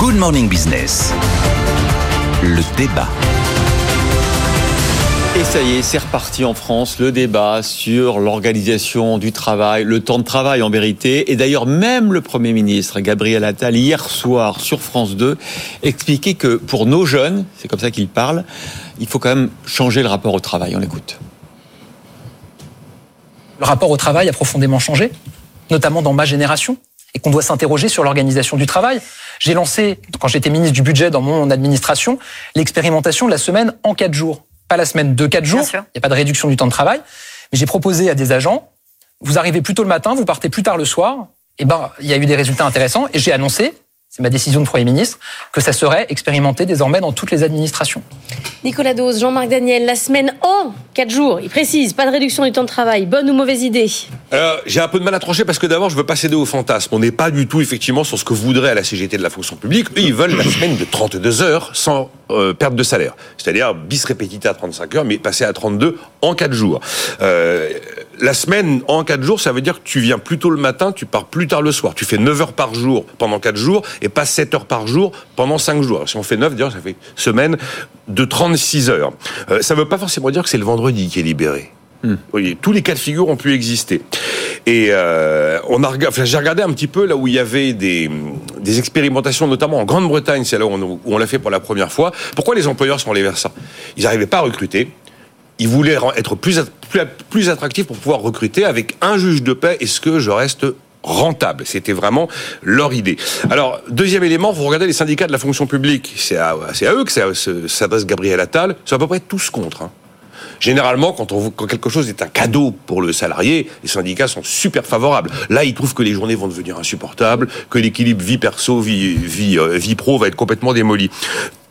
Good Morning Business. Le débat. Et ça y est, c'est reparti en France, le débat sur l'organisation du travail, le temps de travail en vérité. Et d'ailleurs, même le Premier ministre, Gabriel Attal, hier soir sur France 2, expliquait que pour nos jeunes, c'est comme ça qu'il parle, il faut quand même changer le rapport au travail. On l'écoute. Le rapport au travail a profondément changé, notamment dans ma génération et qu'on doit s'interroger sur l'organisation du travail. J'ai lancé, quand j'étais ministre du budget dans mon administration, l'expérimentation de la semaine en quatre jours. Pas la semaine de quatre jours, il n'y a pas de réduction du temps de travail, mais j'ai proposé à des agents, vous arrivez plus tôt le matin, vous partez plus tard le soir, et ben, il y a eu des résultats intéressants, et j'ai annoncé, c'est ma décision de Premier ministre, que ça serait expérimenté désormais dans toutes les administrations. Nicolas Dose, Jean-Marc Daniel, la semaine en 4 jours, il précise, pas de réduction du temps de travail, bonne ou mauvaise idée Alors, j'ai un peu de mal à trancher parce que d'abord, je veux pas céder au fantasme. On n'est pas du tout, effectivement, sur ce que voudrait la CGT de la fonction publique. Eux, ils veulent la semaine de 32 heures sans euh, perte de salaire. C'est-à-dire bis répétita à 35 heures, mais passer à 32 en 4 jours. Euh, la semaine en 4 jours, ça veut dire que tu viens plus tôt le matin, tu pars plus tard le soir. Tu fais 9 heures par jour pendant 4 jours et pas 7 heures par jour pendant 5 jours. Alors, si on fait 9, d'ailleurs, ça fait semaine de 36 heures. Euh, ça ne veut pas forcément dire que c'est le vendredi qui est libéré. Hmm. Oui, tous les cas de figure ont pu exister. Et euh, on a j'ai regardé un petit peu là où il y avait des, expérimentations, notamment en Grande-Bretagne, c'est là où on, l'a fait pour la première fois. Pourquoi les employeurs sont allés vers ça? Ils n'arrivaient pas à recruter. Ils voulaient être plus, plus, attractifs pour pouvoir recruter avec un juge de paix. Est-ce que je reste rentable? C'était vraiment leur idée. Alors, deuxième élément, vous regardez les syndicats de la fonction publique. C'est à, eux que s'adresse Gabriel Attal. C'est à peu près tous contre. hein. Généralement, quand, on, quand quelque chose est un cadeau pour le salarié, les syndicats sont super favorables. Là, ils trouvent que les journées vont devenir insupportables, que l'équilibre vie perso, vie, vie, euh, vie pro va être complètement démoli.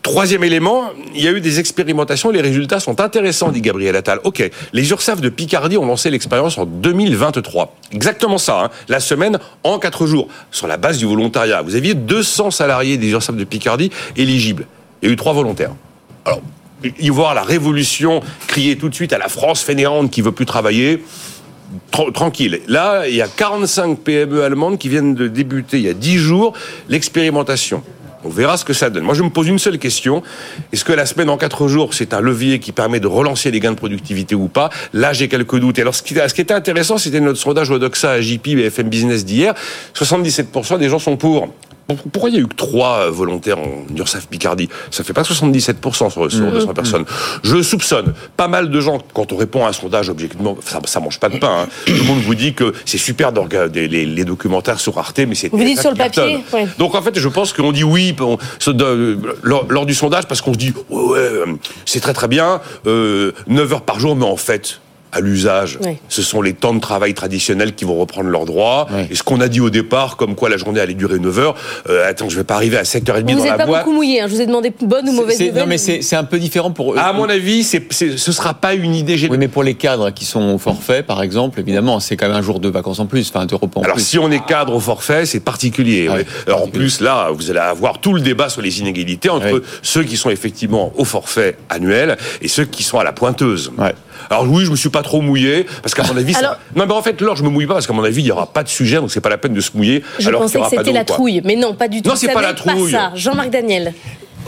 Troisième élément, il y a eu des expérimentations, les résultats sont intéressants, dit Gabriel Attal. Ok, les URSAF de Picardie ont lancé l'expérience en 2023. Exactement ça, hein. la semaine en quatre jours, sur la base du volontariat. Vous aviez 200 salariés des URSAF de Picardie éligibles. Il y a eu trois volontaires. Alors, y voir la révolution, crier tout de suite à la France fainéante qui veut plus travailler, tra- tranquille. Là, il y a 45 PME allemandes qui viennent de débuter il y a 10 jours l'expérimentation. On verra ce que ça donne. Moi, je me pose une seule question. Est-ce que la semaine en 4 jours, c'est un levier qui permet de relancer les gains de productivité ou pas? Là, j'ai quelques doutes. Et alors, ce qui, ce qui était intéressant, c'était notre sondage Odoxa à JP et FM Business d'hier. 77% des gens sont pour. Pourquoi il y a eu que trois volontaires en URSAF Picardie? Ça fait pas 77% sur, sur 200 personnes. Je soupçonne pas mal de gens, quand on répond à un sondage objectivement, ça, ça mange pas de pain. hein. Tout le monde vous dit que c'est super de regarder les, les documentaires sur Arte, mais c'est Vous dites sur le papier, ouais. Donc en fait, je pense qu'on dit oui on- lors, lors du sondage parce qu'on se dit ouais, ouais, euh, c'est très très bien, euh, 9 heures par jour, mais en fait. À l'usage, ce sont les temps de travail traditionnels qui vont reprendre leurs droits. Et ce qu'on a dit au départ, comme quoi la journée allait durer 9 heures, euh, attends, je vais pas arriver à 7h30 Vous dans n'êtes la pas boîte. beaucoup mouillé, hein. je vous ai demandé bonne ou mauvaise nouvelle. Non, mais c'est un peu différent pour eux. À mon avis, ce sera pas une idée Oui, générale. mais pour les cadres qui sont au forfait, par exemple, évidemment, c'est quand même un jour de vacances en plus, enfin de repos en Alors plus. si on est cadre au forfait, c'est particulier. Ouais. c'est Alors en plus là, vous allez avoir tout le débat sur les inégalités entre Ouais. ceux qui sont effectivement au forfait annuel et ceux qui sont à la pointeuse. Ouais. Alors oui, je me suis pas trop mouillé parce qu'à mon avis, ça- non mais en fait, là, je me mouille pas parce qu'à mon avis, il y aura pas de sujet, donc c'est pas la peine de se mouiller. Je alors pensais que c'était la quoi. trouille, mais non, pas du tout. Non, c'est pas la trouille. ça. Jean-Marc Daniel.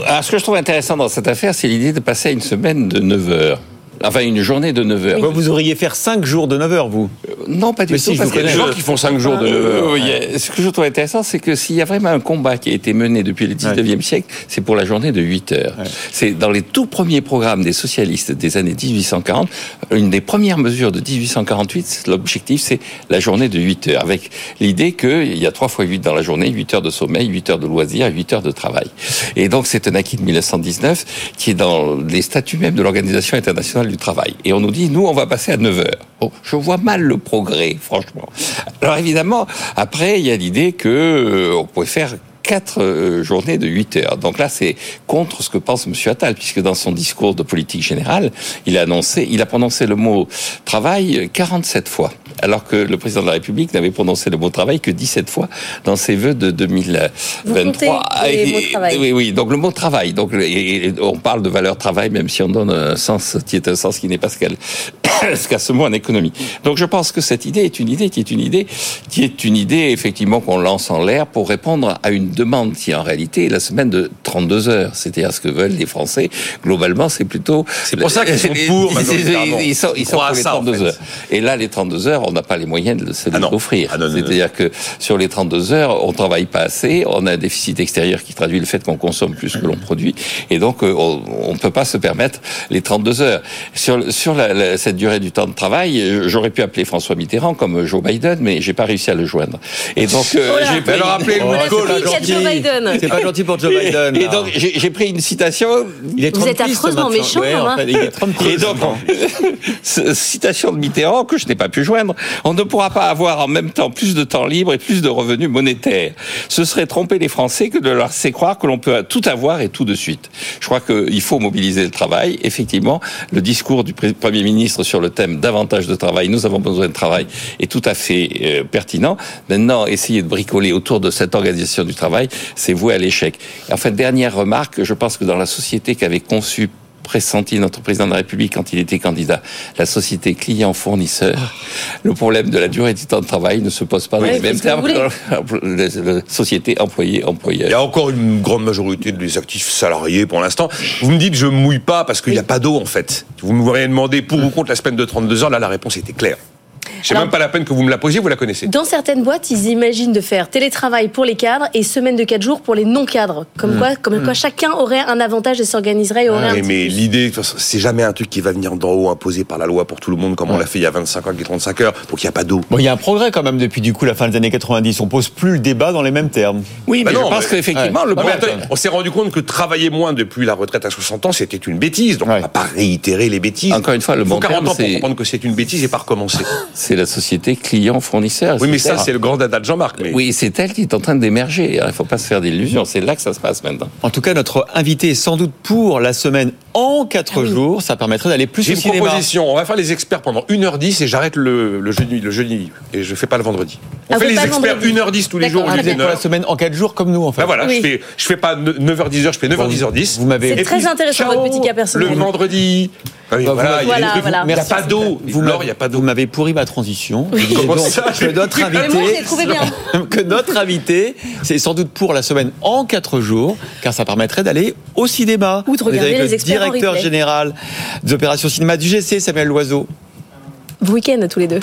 Alors, ce que je trouve intéressant dans cette affaire, c'est l'idée de passer à une semaine de 9 heures. Enfin, une journée de 9 heures. Bah, Vous auriez faire 5 jours de 9 heures, vous. Non, pas du Mais tout. si, parce vous que Il y a des gens qui font 5 jours de Euh, oui, euh, ce que je trouve intéressant, c'est que s'il y a vraiment un combat qui a été mené depuis le 19e siècle, c'est pour la journée de 8 heures. C'est dans les tout premiers programmes des socialistes des années 1840, une des premières mesures de 1848, l'objectif c'est la journée de 8 heures, avec l'idée qu'il y a 3 fois 8 dans la journée, 8 heures de sommeil, 8 heures de loisirs et 8 heures de travail. Et donc c'est un acquis de 1919 qui est dans les statuts même de l'Organisation internationale travail. Et on nous dit, nous, on va passer à 9 heures. Bon, je vois mal le progrès, franchement. Alors évidemment, après, il y a l'idée que euh, on pouvait faire quatre euh, journées de 8 heures. Donc là, c'est contre ce que pense M. Attal, puisque dans son discours de politique générale, il a annoncé, il a prononcé le mot travail 47 fois, alors que le président de la République n'avait prononcé le mot travail que 17 fois dans ses vœux de 2023. les mots travail. Oui, oui. Donc le mot travail. Donc et- et on parle de valeur travail, même si on donne un sens qui est un sens qui n'est pas ce qu'elle mot en économie. Donc je pense que cette idée est une idée qui est une idée qui est une idée effectivement qu'on lance en l'air pour répondre à une demande qui en réalité est la semaine de 32 heures. C'est-à-dire ce que veulent les Français. Globalement, c'est plutôt. C'est pour ça qu'ils sont pour. Ils sont, ils Ils sont croient pour à les ça, en 32 fait. heures. Et là, les 32 heures, on n'a pas les moyens de se Ah les offrir. Ah. C'est-à-dire que sur les 32 heures, on travaille pas assez, on a un déficit extérieur qui traduit le fait qu'on consomme plus que l'on produit, et donc euh, on ne peut pas se permettre les 32 heures. Sur, sur la- la- cette durée du temps de travail, euh, j'aurais pu appeler François Mitterrand comme Joe Biden, mais j'ai pas réussi à le joindre. Et donc euh, Oh là. j'ai pris... alors appelez Oh, Voilà, c'est pas gentil pour Joe Biden. Et donc j'ai pris une citation il est Vous êtes affreusement méchant, Ouais, en hein. fait, il est Trumpiste Et donc, maintenant. ce- citation de Mitterrand que je n'ai pas pu joindre, on ne pourra pas avoir en même temps plus de temps libre et plus de revenus monétaires. Ce serait tromper les Français que de leur laisser croire que l'on peut tout avoir et tout de suite. Je crois qu'il faut mobiliser le travail. Effectivement, le discours du Premier ministre sur le thème davantage de travail, nous avons besoin de travail, est tout à fait euh, pertinent. Maintenant, essayer de bricoler autour de cette organisation du travail, c'est voué à l'échec. Enfin, dernière remarque, je pense que dans la société qu'avait conçue pressenti notre président de la République quand il était candidat, la société client-fournisseur, le problème de la durée du temps de travail ne se pose pas dans les mêmes termes que la, société Il employé-employeur. y a encore une grande majorité des actifs salariés pour l'instant. Vous me dites je me mouille pas parce qu'il n'y a pas d'eau en fait. Vous m'auriez demandé pour ou contre la semaine de 32 heures, là la réponse était claire. C'est même pas la peine que vous me la posiez, vous la connaissez. Dans certaines boîtes, ils imaginent de faire télétravail pour les cadres et semaine de 4 jours pour les non-cadres. Comme, quoi, comme quoi chacun aurait un avantage et s'organiserait et aurait un Mais, mais l'idée, c'est jamais un truc qui va venir d'en haut, imposé par la loi pour tout le monde, comme on l'a fait il y a 25 ans avec les 35 heures, donc il n'y a pas d'eau. Bon, il y a un progrès quand même depuis du coup la fin des années 90. On pose plus le débat dans les mêmes termes. Oui, mais Bah non, je pense mais- qu'effectivement, le Non, problème- attendez, on s'est rendu compte que travailler moins depuis la retraite à 60 ans, c'était une bêtise. Donc Ouais. on va pas réitérer les bêtises. Encore une fois, le Il faut bon 40 terme, ans pour comprendre que c'est une bêtise et pas recommencer. c'est la société client-fournisseur. oui, mais ça, c'est le grand dada de Jean-Marc. Mais... Oui, c'est elle qui est en train d'émerger. Il ne faut pas se faire d'illusions. C'est là que ça se passe maintenant. En tout cas, notre invité est sans doute pour la semaine en 4 jours. Ça permettrait d'aller plus J'ai au une cinéma. proposition. On va faire les experts pendant 1h10 et j'arrête le, le jeudi, le jeudi et je fais pas le vendredi. On Ah, fait vous les experts vendredi. 1h10 tous les jours lieu bien. d'une Pour la semaine en 4 jours comme nous en fait. Ben voilà, Oui. je fais, je fais pas 9h10, je fais 9h10h10. Vous m'avez C'est très puis, intéressant, ciao, votre petit cas personnel. Le vendredi. Ah oui, Bah, voilà, il a- Voilà, n'y a pas d'eau. Vous m'avez- Vous pourri ma transition. Donc, ça que notre moi, je invité, que notre invité, c'est sans doute pour la semaine en 4 jours, car ça permettrait d'aller au cinéma. Ou de regarder avec les le directeur général des opérations cinéma du GC, Samuel Loiseau. Week-end tous les deux.